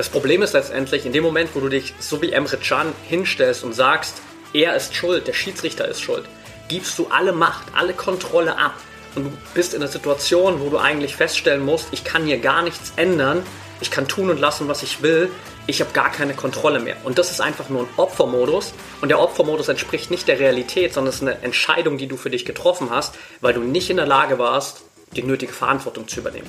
Das Problem ist letztendlich, in dem Moment, wo du dich so wie Emre Can hinstellst und sagst, er ist schuld, der Schiedsrichter ist schuld, gibst du alle Macht, alle Kontrolle ab. Und du bist in einer Situation, wo du eigentlich feststellen musst, ich kann hier gar nichts ändern, ich kann tun und lassen, was ich will, ich habe gar keine Kontrolle mehr. Und das ist einfach nur ein Opfermodus. Und der Opfermodus entspricht nicht der Realität, sondern es ist eine Entscheidung, die du für dich getroffen hast, weil du nicht in der Lage warst, die nötige Verantwortung zu übernehmen.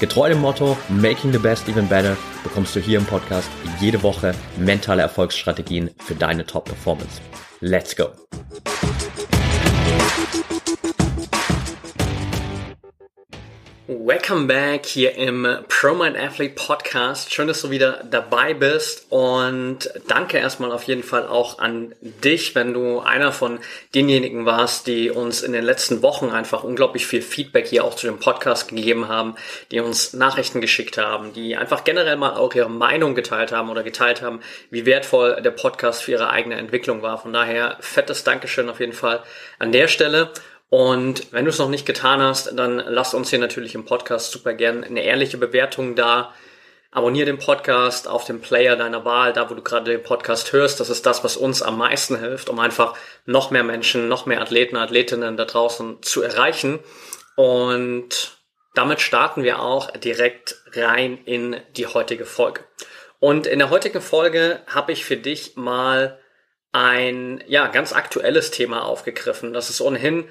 Getreu dem Motto Making the Best Even Better bekommst du hier im Podcast jede Woche mentale Erfolgsstrategien für deine Top-Performance. Let's go! Welcome back hier im Pro Mind Athlete Podcast. Schön, dass du wieder dabei bist und danke erstmal auf jeden Fall auch an dich, wenn du einer von denjenigen warst, die uns in den letzten Wochen einfach unglaublich viel Feedback hier auch zu dem Podcast gegeben haben, die uns Nachrichten geschickt haben, die einfach generell mal auch ihre Meinung geteilt haben oder geteilt haben, wie wertvoll der Podcast für ihre eigene Entwicklung war. Von daher fettes Dankeschön auf jeden Fall an der Stelle. Und wenn du es noch nicht getan hast, dann lass uns hier natürlich im Podcast super gern eine ehrliche Bewertung da. Abonnier den Podcast auf dem Player deiner Wahl, da wo du gerade den Podcast hörst. Das ist das, was uns am meisten hilft, um einfach noch mehr Menschen, noch mehr Athleten, Athletinnen da draußen zu erreichen. Und damit starten wir auch direkt rein in die heutige Folge. Und in der heutigen Folge habe ich für dich mal ein ja ganz aktuelles Thema aufgegriffen. Das ist ohnehin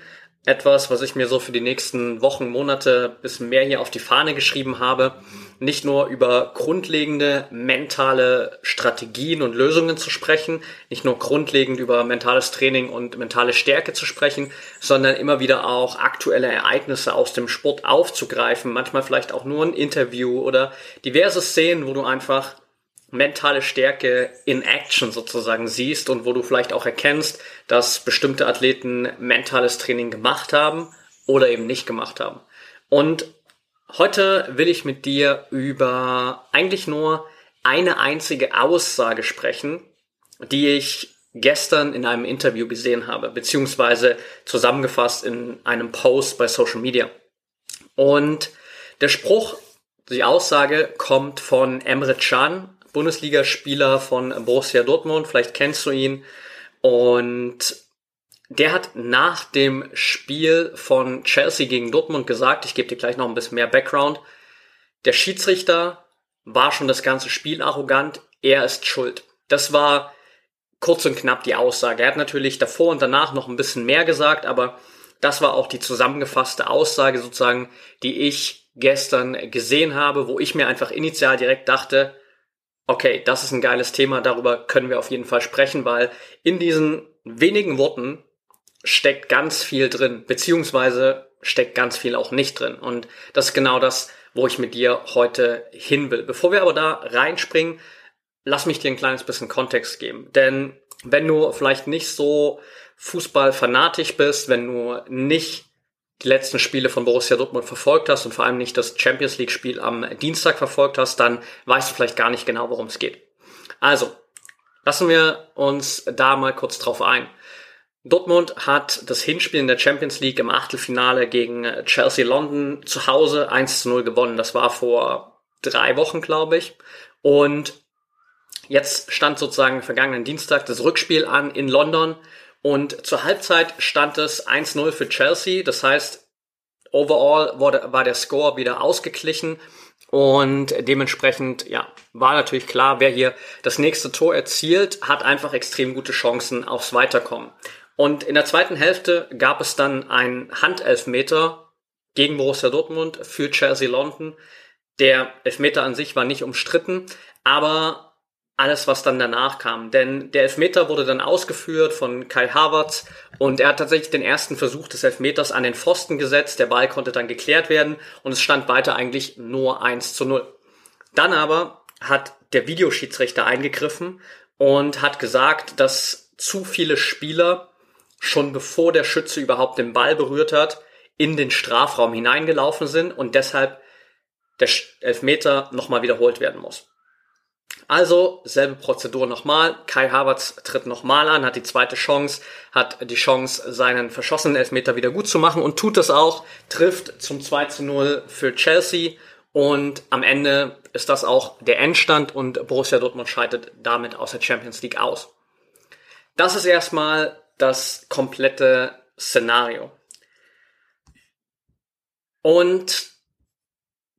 etwas, was ich mir so für die nächsten Wochen, Monate bis mehr hier auf die Fahne geschrieben habe. Nicht nur über grundlegende mentale Strategien und Lösungen zu sprechen, nicht nur grundlegend über mentales Training und mentale Stärke zu sprechen, sondern immer wieder auch aktuelle Ereignisse aus dem Sport aufzugreifen, manchmal vielleicht auch nur ein Interview oder diverse Szenen, wo du einfach mentale Stärke in Action sozusagen siehst und wo du vielleicht auch erkennst, dass bestimmte Athleten mentales Training gemacht haben oder eben nicht gemacht haben. Und heute will ich mit dir über eigentlich nur eine einzige Aussage sprechen, die ich gestern in einem Interview gesehen habe, beziehungsweise zusammengefasst in einem Post bei Social Media. Und der Spruch, die Aussage kommt von Emre Can, Bundesligaspieler von Borussia Dortmund, vielleicht kennst du ihn. Und der hat nach dem Spiel von Chelsea gegen Dortmund gesagt, ich gebe dir gleich noch ein bisschen mehr Background, der Schiedsrichter war schon das ganze Spiel arrogant, er ist schuld. Das war kurz und knapp die Aussage. Er hat natürlich davor und danach noch ein bisschen mehr gesagt, aber das war auch die zusammengefasste Aussage sozusagen, die ich gestern gesehen habe, wo ich mir einfach initial direkt dachte, okay, das ist ein geiles Thema, darüber können wir auf jeden Fall sprechen, weil in diesen wenigen Worten steckt ganz viel drin, beziehungsweise steckt ganz viel auch nicht drin. Und das ist genau das, wo ich mit dir heute hin will. Bevor wir aber da reinspringen, lass mich dir ein kleines bisschen Kontext geben. Denn wenn du vielleicht nicht so Fußballfanatisch bist, wenn du nicht die letzten Spiele von Borussia Dortmund verfolgt hast und vor allem nicht das Champions League Spiel am Dienstag verfolgt hast, dann weißt du vielleicht gar nicht genau, worum es geht. Also, lassen wir uns da mal kurz drauf ein. Dortmund hat das Hinspiel in der Champions League im Achtelfinale gegen Chelsea London zu Hause 1 zu 0 gewonnen. Das war vor drei Wochen, glaube ich. Und jetzt stand sozusagen vergangenen Dienstag das Rückspiel an in London. Und zur Halbzeit stand es 1-0 für Chelsea. Das heißt, overall wurde, war der Score wieder ausgeglichen. Und dementsprechend, ja, war natürlich klar, wer hier das nächste Tor erzielt, hat einfach extrem gute Chancen aufs Weiterkommen. Und in der zweiten Hälfte gab es dann einen Handelfmeter gegen Borussia Dortmund für Chelsea London. Der Elfmeter an sich war nicht umstritten, aber alles, was dann danach kam. Denn der Elfmeter wurde dann ausgeführt von Kai Havertz und er hat tatsächlich den ersten Versuch des Elfmeters an den Pfosten gesetzt. Der Ball konnte dann geklärt werden und es stand weiter eigentlich nur 1 zu 0. Dann aber hat der Videoschiedsrichter eingegriffen und hat gesagt, dass zu viele Spieler schon bevor der Schütze überhaupt den Ball berührt hat, in den Strafraum hineingelaufen sind und deshalb der Elfmeter nochmal wiederholt werden muss. Also selbe Prozedur nochmal. Kai Havertz tritt nochmal an, hat die zweite Chance, hat die Chance, seinen verschossenen Elfmeter wieder gut zu machen und tut das auch, trifft zum 2 zu 0 für Chelsea und am Ende ist das auch der Endstand und Borussia Dortmund scheidet damit aus der Champions League aus. Das ist erstmal das komplette Szenario. Und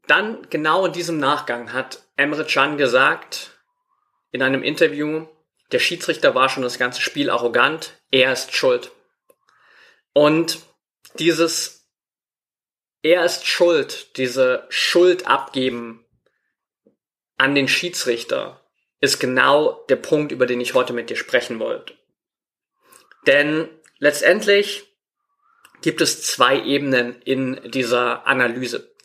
dann genau in diesem Nachgang hat Emre Can gesagt in einem Interview, der Schiedsrichter war schon das ganze Spiel arrogant, er ist schuld. Und dieses er ist schuld, diese Schuld abgeben an den Schiedsrichter ist genau der Punkt, über den ich heute mit dir sprechen wollte. Denn letztendlich gibt es zwei Ebenen in dieser Analyse.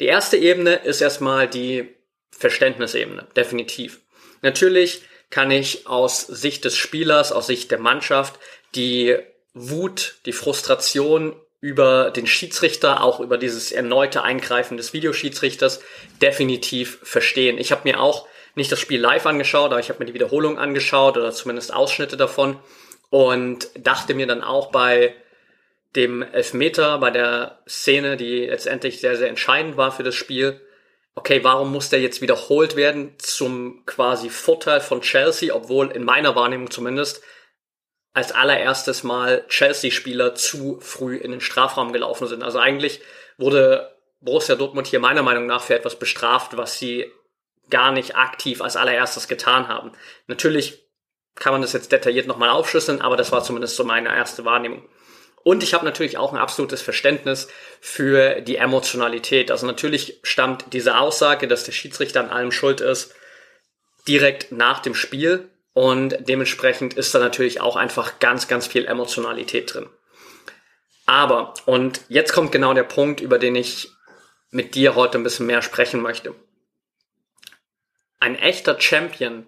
Die erste Ebene ist erstmal die Verständnisebene, definitiv. Natürlich kann ich aus Sicht des Spielers, aus Sicht der Mannschaft die Wut, die Frustration über den Schiedsrichter, auch über dieses erneute Eingreifen des Videoschiedsrichters definitiv verstehen. Ich habe mir auch nicht das Spiel live angeschaut, aber ich habe mir die Wiederholung angeschaut oder zumindest Ausschnitte davon und dachte mir dann auch bei dem Elfmeter, bei der Szene, die letztendlich sehr, sehr entscheidend war für das Spiel, okay, warum muss der jetzt wiederholt werden zum quasi Vorteil von Chelsea, obwohl in meiner Wahrnehmung zumindest als allererstes Mal Chelsea-Spieler zu früh in den Strafraum gelaufen sind. Also eigentlich wurde Borussia Dortmund hier meiner Meinung nach für etwas bestraft, was sie gar nicht aktiv als allererstes getan haben. Natürlich kann man das jetzt detailliert nochmal aufschlüsseln, aber das war zumindest so meine erste Wahrnehmung. Und ich habe natürlich auch ein absolutes Verständnis für die Emotionalität. Also natürlich stammt diese Aussage, dass der Schiedsrichter an allem schuld ist, direkt nach dem Spiel. Und dementsprechend ist da natürlich auch einfach ganz, ganz viel Emotionalität drin. Aber, und jetzt kommt genau der Punkt, über den ich mit dir heute ein bisschen mehr sprechen möchte. Ein echter Champion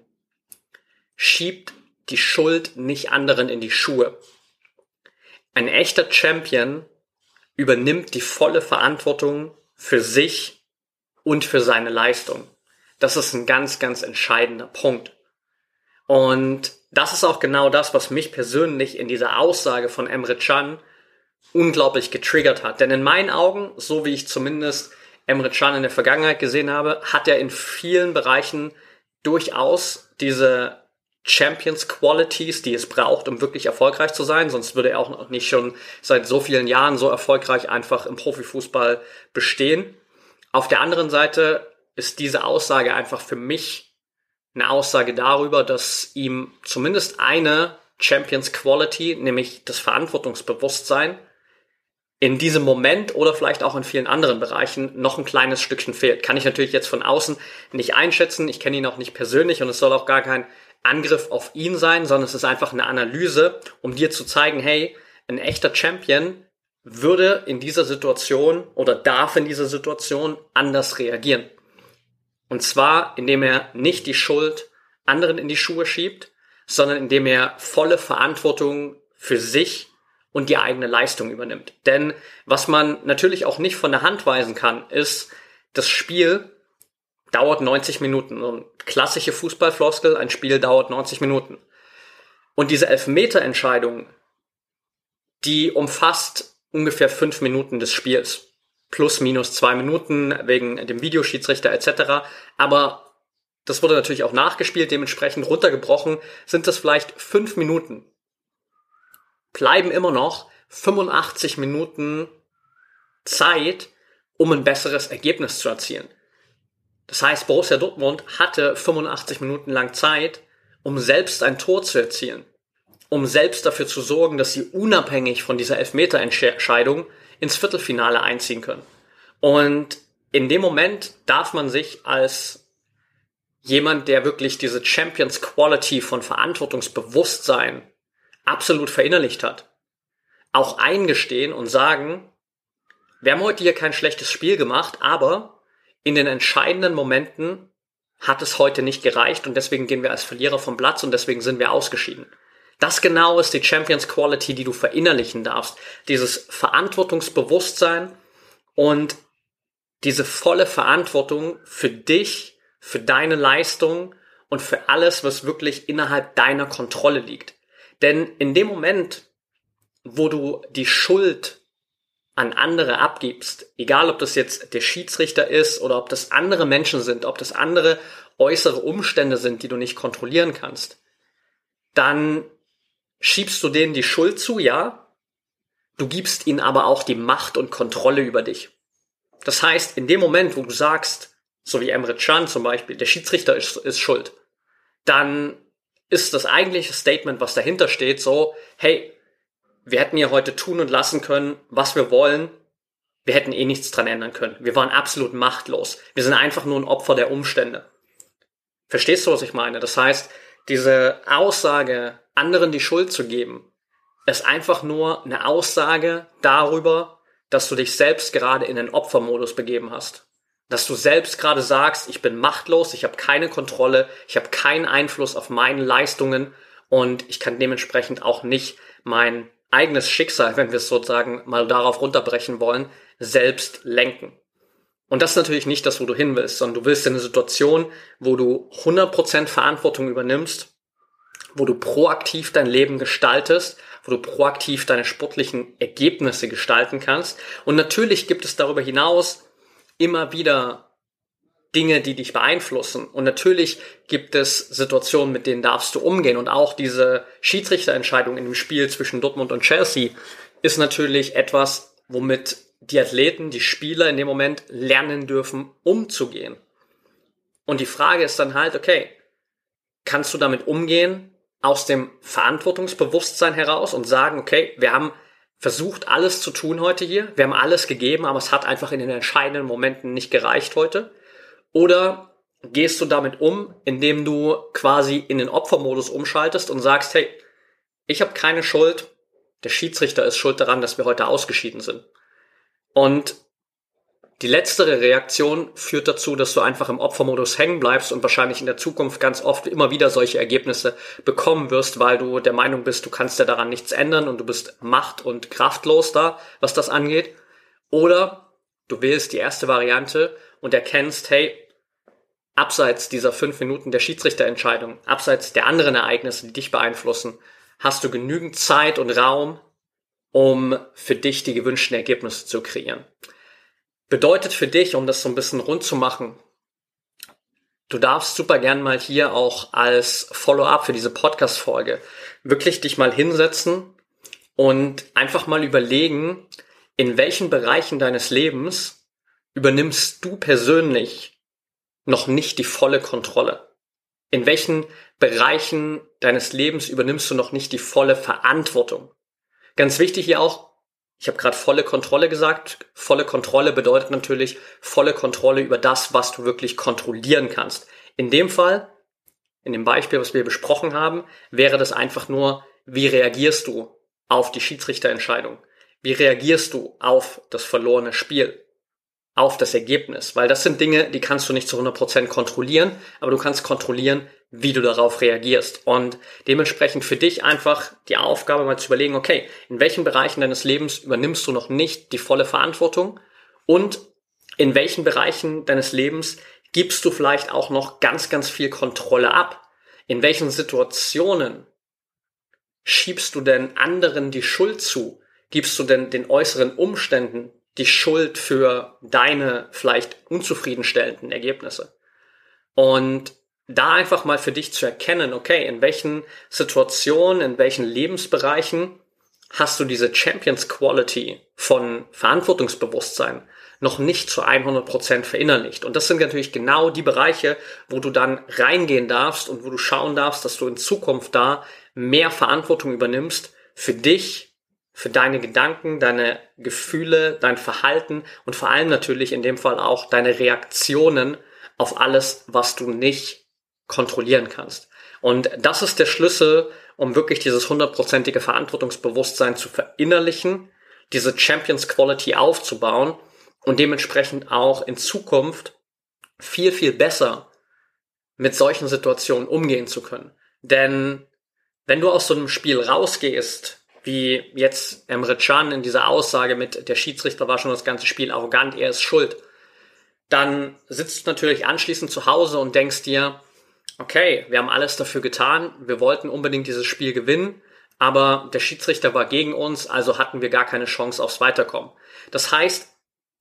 schiebt die Schuld nicht anderen in die Schuhe. Ein echter Champion übernimmt die volle Verantwortung für sich und für seine Leistung. Das ist ein ganz, ganz entscheidender Punkt. Und das ist auch genau das, was mich persönlich in dieser Aussage von Emre Can unglaublich getriggert hat. Denn in meinen Augen, so wie ich zumindest Emre Can in der Vergangenheit gesehen habe, hat er in vielen Bereichen durchaus diese Champions Qualities, die es braucht, um wirklich erfolgreich zu sein. Sonst würde er auch noch nicht schon seit so vielen Jahren so erfolgreich einfach im Profifußball bestehen. Auf der anderen Seite ist diese Aussage einfach für mich eine Aussage darüber, dass ihm zumindest eine Champions Quality, nämlich das Verantwortungsbewusstsein, in diesem Moment oder vielleicht auch in vielen anderen Bereichen noch ein kleines Stückchen fehlt. Kann ich natürlich jetzt von außen nicht einschätzen. Ich kenne ihn auch nicht persönlich und es soll auch gar kein Angriff auf ihn sein, sondern es ist einfach eine Analyse, um dir zu zeigen, hey, ein echter Champion würde in dieser Situation oder darf in dieser Situation anders reagieren. Und zwar, indem er nicht die Schuld anderen in die Schuhe schiebt, sondern indem er volle Verantwortung für sich und die eigene Leistung übernimmt. Denn was man natürlich auch nicht von der Hand weisen kann, ist, das Spiel dauert 90 Minuten. So eine klassische Fußballfloskel, ein Spiel dauert 90 Minuten. Und diese Elfmeterentscheidung, die umfasst ungefähr fünf Minuten des Spiels. Plus, minus zwei Minuten wegen dem Videoschiedsrichter etc. Aber das wurde natürlich auch nachgespielt, dementsprechend runtergebrochen sind das vielleicht fünf Minuten. Bleiben immer noch 85 Minuten Zeit, um ein besseres Ergebnis zu erzielen. Das heißt, Borussia Dortmund hatte 85 Minuten lang Zeit, um selbst ein Tor zu erzielen, um selbst dafür zu sorgen, dass sie unabhängig von dieser Elfmeterentscheidung ins Viertelfinale einziehen können. Und in dem Moment darf man sich als jemand, der wirklich diese Champions Quality von Verantwortungsbewusstsein absolut verinnerlicht hat, auch eingestehen und sagen, wir haben heute hier kein schlechtes Spiel gemacht, aber in den entscheidenden Momenten hat es heute nicht gereicht und deswegen gehen wir als Verlierer vom Platz und deswegen sind wir ausgeschieden. Das genau ist die Champions Quality, die du verinnerlichen darfst. Dieses Verantwortungsbewusstsein und diese volle Verantwortung für dich, für deine Leistung und für alles, was wirklich innerhalb deiner Kontrolle liegt. Denn in dem Moment, wo du die Schuld an andere abgibst, egal ob das jetzt der Schiedsrichter ist oder ob das andere Menschen sind, ob das andere äußere Umstände sind, die du nicht kontrollieren kannst, dann schiebst du denen die Schuld zu, ja. Du gibst ihnen aber auch die Macht und Kontrolle über dich. Das heißt, in dem Moment, wo du sagst, so wie Emre Can zum Beispiel, der Schiedsrichter ist, ist schuld, dann ist das eigentliche Statement, was dahinter steht, so, hey, wir hätten hier heute tun und lassen können, was wir wollen. Wir hätten eh nichts dran ändern können. Wir waren absolut machtlos. Wir sind einfach nur ein Opfer der Umstände. Verstehst du, was ich meine? Das heißt, diese Aussage, anderen die Schuld zu geben, ist einfach nur eine Aussage darüber, dass du dich selbst gerade in den Opfermodus begeben hast. Dass du selbst gerade sagst, ich bin machtlos, ich habe keine Kontrolle, ich habe keinen Einfluss auf meine Leistungen und ich kann dementsprechend auch nicht mein eigenes Schicksal, wenn wir es sozusagen mal darauf runterbrechen wollen, selbst lenken. Und das ist natürlich nicht das, wo du hin willst, sondern du willst in eine Situation, wo du 100% Verantwortung übernimmst, wo du proaktiv dein Leben gestaltest, wo du proaktiv deine sportlichen Ergebnisse gestalten kannst. Und natürlich gibt es darüber hinaus immer wieder Dinge, die dich beeinflussen. Und natürlich gibt es Situationen, mit denen darfst du umgehen. Und auch diese Schiedsrichterentscheidung in dem Spiel zwischen Dortmund und Chelsea ist natürlich etwas, womit die Athleten, die Spieler in dem Moment lernen dürfen, umzugehen. Und die Frage ist dann halt, okay, kannst du damit umgehen aus dem Verantwortungsbewusstsein heraus und sagen, okay, wir haben versucht, alles zu tun heute hier, wir haben alles gegeben, aber es hat einfach in den entscheidenden Momenten nicht gereicht heute. Oder gehst du damit um, indem du quasi in den Opfermodus umschaltest und sagst, hey, ich habe keine Schuld, der Schiedsrichter ist schuld daran, dass wir heute ausgeschieden sind. Und die letztere Reaktion führt dazu, dass du einfach im Opfermodus hängen bleibst und wahrscheinlich in der Zukunft ganz oft immer wieder solche Ergebnisse bekommen wirst, weil du der Meinung bist, du kannst ja daran nichts ändern und du bist macht- und kraftlos da, was das angeht. Oder du wählst die erste Variante und erkennst, hey, abseits dieser fünf Minuten der Schiedsrichterentscheidung, abseits der anderen Ereignisse, die dich beeinflussen, hast du genügend Zeit und Raum, um für dich die gewünschten Ergebnisse zu kreieren. Bedeutet für dich, um das so ein bisschen rund zu machen, du darfst super gern mal hier auch als Follow-up für diese Podcast-Folge wirklich dich mal hinsetzen und einfach mal überlegen, in welchen Bereichen deines Lebens übernimmst du persönlich noch nicht die volle Kontrolle? In welchen Bereichen deines Lebens übernimmst du noch nicht die volle Verantwortung? Ganz wichtig hier auch, ich habe gerade volle Kontrolle gesagt. Volle Kontrolle bedeutet natürlich volle Kontrolle über das, was du wirklich kontrollieren kannst. In dem Fall, in dem Beispiel, was wir besprochen haben, wäre das einfach nur, wie reagierst du auf die Schiedsrichterentscheidung? Wie reagierst du auf das verlorene Spiel? Auf das Ergebnis? Weil das sind Dinge, die kannst du nicht zu 100% kontrollieren, aber du kannst kontrollieren, wie du darauf reagierst. Und dementsprechend für dich einfach die Aufgabe mal zu überlegen, okay, in welchen Bereichen deines Lebens übernimmst du noch nicht die volle Verantwortung und in welchen Bereichen deines Lebens gibst du vielleicht auch noch ganz, ganz viel Kontrolle ab? In welchen Situationen schiebst du denn anderen die Schuld zu? Gibst du denn den äußeren Umständen die Schuld für deine vielleicht unzufriedenstellenden Ergebnisse? Und da einfach mal für dich zu erkennen, okay, in welchen Situationen, in welchen Lebensbereichen hast du diese Champions Quality von Verantwortungsbewusstsein noch nicht zu 100 Prozent verinnerlicht. Und das sind natürlich genau die Bereiche, wo du dann reingehen darfst und wo du schauen darfst, dass du in Zukunft da mehr Verantwortung übernimmst für dich, für deine Gedanken, deine Gefühle, dein Verhalten und vor allem natürlich in dem Fall auch deine Reaktionen auf alles, was du nicht kontrollieren kannst. Und das ist der Schlüssel, um wirklich dieses hundertprozentige Verantwortungsbewusstsein zu verinnerlichen, diese Champions Quality aufzubauen und dementsprechend auch in Zukunft viel, viel besser mit solchen Situationen umgehen zu können. Denn wenn du aus so einem Spiel rausgehst, wie jetzt Emre Can in dieser Aussage mit, der Schiedsrichter war schon das ganze Spiel arrogant, er ist schuld, dann sitzt du natürlich anschließend zu Hause und denkst dir, okay, wir haben alles dafür getan, wir wollten unbedingt dieses Spiel gewinnen, aber der Schiedsrichter war gegen uns, also hatten wir gar keine Chance aufs Weiterkommen. Das heißt,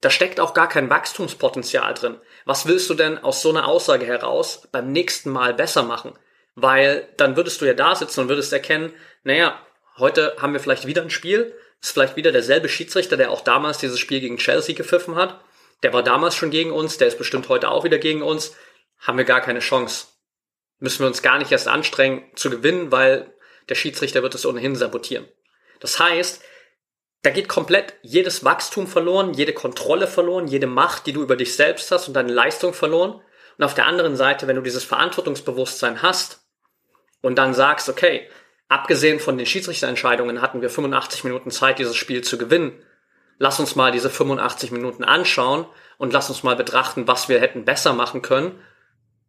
da steckt auch gar kein Wachstumspotenzial drin. Was willst du denn aus so einer Aussage heraus beim nächsten Mal besser machen? Weil dann würdest du ja da sitzen und würdest erkennen, naja, heute haben wir vielleicht wieder ein Spiel, ist vielleicht wieder derselbe Schiedsrichter, der auch damals dieses Spiel gegen Chelsea gepfiffen hat. Der war damals schon gegen uns, der ist bestimmt heute auch wieder gegen uns. Haben wir gar keine Chance. Müssen wir uns gar nicht erst anstrengen zu gewinnen, weil der Schiedsrichter wird es ohnehin sabotieren. Das heißt, da geht komplett jedes Wachstum verloren, jede Kontrolle verloren, jede Macht, die du über dich selbst hast und deine Leistung verloren. Und auf der anderen Seite, wenn du dieses Verantwortungsbewusstsein hast und dann sagst, okay, abgesehen von den Schiedsrichterentscheidungen hatten wir 85 Minuten Zeit, dieses Spiel zu gewinnen. Lass uns mal diese 85 Minuten anschauen und lass uns mal betrachten, was wir hätten besser machen können,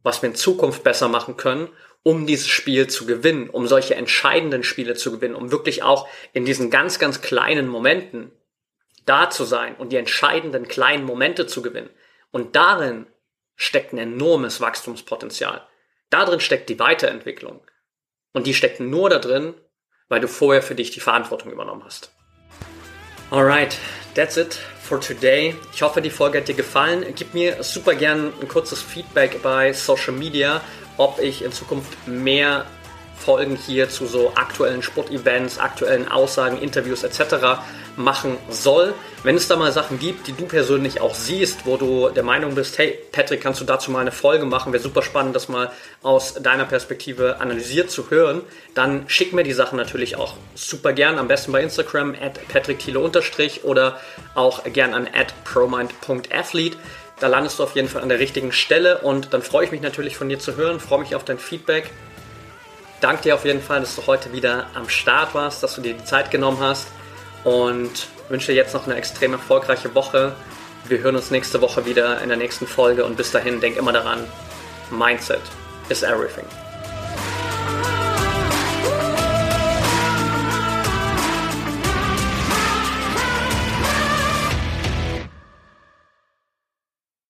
was wir in Zukunft besser machen können um dieses Spiel zu gewinnen, um solche entscheidenden Spiele zu gewinnen, um wirklich auch in diesen ganz, ganz kleinen Momenten da zu sein und die entscheidenden kleinen Momente zu gewinnen. Und darin steckt ein enormes Wachstumspotenzial. Darin steckt die Weiterentwicklung. Und die steckt nur da drin, weil du vorher für dich die Verantwortung übernommen hast. Alright, that's it for today. Ich hoffe, die Folge hat dir gefallen. Gib mir super gern ein kurzes Feedback bei Social Media ob ich in Zukunft mehr Folgen hier zu so aktuellen Sportevents, aktuellen Aussagen, Interviews etc. machen soll. Wenn es da mal Sachen gibt, die du persönlich auch siehst, wo du der Meinung bist, hey Patrick, kannst du dazu mal eine Folge machen, wäre super spannend, das mal aus deiner Perspektive analysiert zu hören, dann schick mir die Sachen natürlich auch super gern, am besten bei Instagram at patrickthiele oder auch gern an at promind.athlete. Da landest du auf jeden Fall an der richtigen Stelle und dann freue ich mich natürlich von dir zu hören, freue mich auf dein Feedback. Danke dir auf jeden Fall, dass du heute wieder am Start warst, dass du dir die Zeit genommen hast und wünsche dir jetzt noch eine extrem erfolgreiche Woche. Wir hören uns nächste Woche wieder in der nächsten Folge und bis dahin denk immer daran, Mindset is everything.